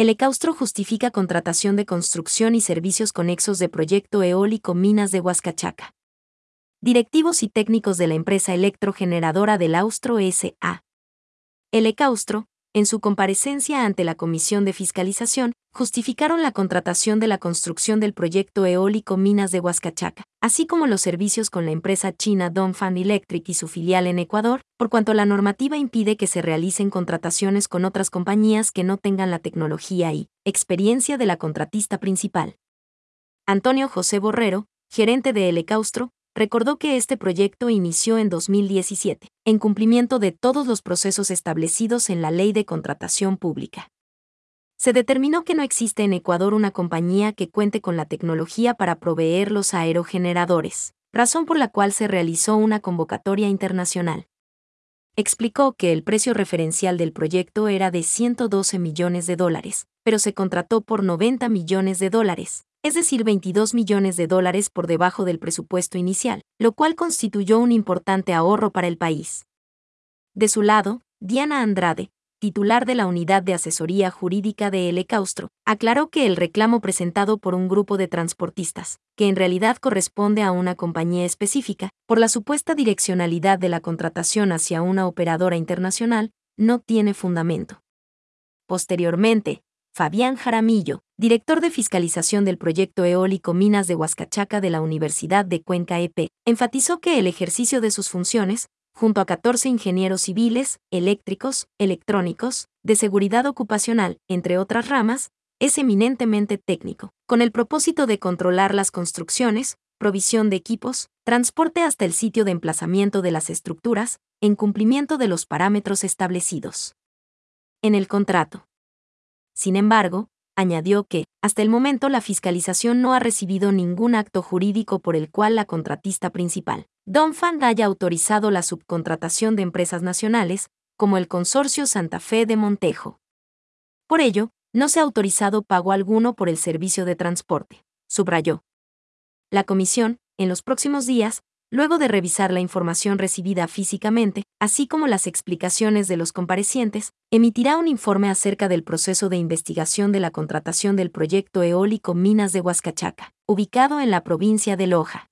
El Ecaustro justifica contratación de construcción y servicios conexos de proyecto eólico Minas de Huascachaca. Directivos y técnicos de la empresa electrogeneradora del Austro S.A. El Ecaustro, en su comparecencia ante la Comisión de Fiscalización, justificaron la contratación de la construcción del proyecto eólico Minas de Huascachaca, así como los servicios con la empresa china Dongfang Electric y su filial en Ecuador, por cuanto la normativa impide que se realicen contrataciones con otras compañías que no tengan la tecnología y experiencia de la contratista principal. Antonio José Borrero, gerente de Elecaustro, recordó que este proyecto inició en 2017, en cumplimiento de todos los procesos establecidos en la Ley de Contratación Pública. Se determinó que no existe en Ecuador una compañía que cuente con la tecnología para proveer los aerogeneradores, razón por la cual se realizó una convocatoria internacional. Explicó que el precio referencial del proyecto era de 112 millones de dólares, pero se contrató por 90 millones de dólares, es decir, 22 millones de dólares por debajo del presupuesto inicial, lo cual constituyó un importante ahorro para el país. De su lado, Diana Andrade, titular de la Unidad de Asesoría Jurídica de El Caustro, aclaró que el reclamo presentado por un grupo de transportistas, que en realidad corresponde a una compañía específica, por la supuesta direccionalidad de la contratación hacia una operadora internacional, no tiene fundamento. Posteriormente, Fabián Jaramillo, director de fiscalización del proyecto eólico Minas de Huascachaca de la Universidad de Cuenca EP, enfatizó que el ejercicio de sus funciones, junto a 14 ingenieros civiles, eléctricos, electrónicos, de seguridad ocupacional, entre otras ramas, es eminentemente técnico, con el propósito de controlar las construcciones, provisión de equipos, transporte hasta el sitio de emplazamiento de las estructuras, en cumplimiento de los parámetros establecidos. En el contrato, sin embargo, añadió que, hasta el momento la fiscalización no ha recibido ningún acto jurídico por el cual la contratista principal, Donfang, haya autorizado la subcontratación de empresas nacionales, como el Consorcio Santa Fe de Montejo. Por ello, no se ha autorizado pago alguno por el servicio de transporte, subrayó. La comisión, en los próximos días, luego de revisar la información recibida físicamente, así como las explicaciones de los comparecientes, emitirá un informe acerca del proceso de investigación de la contratación del proyecto eólico Minas de Huascachaca, ubicado en la provincia de Loja.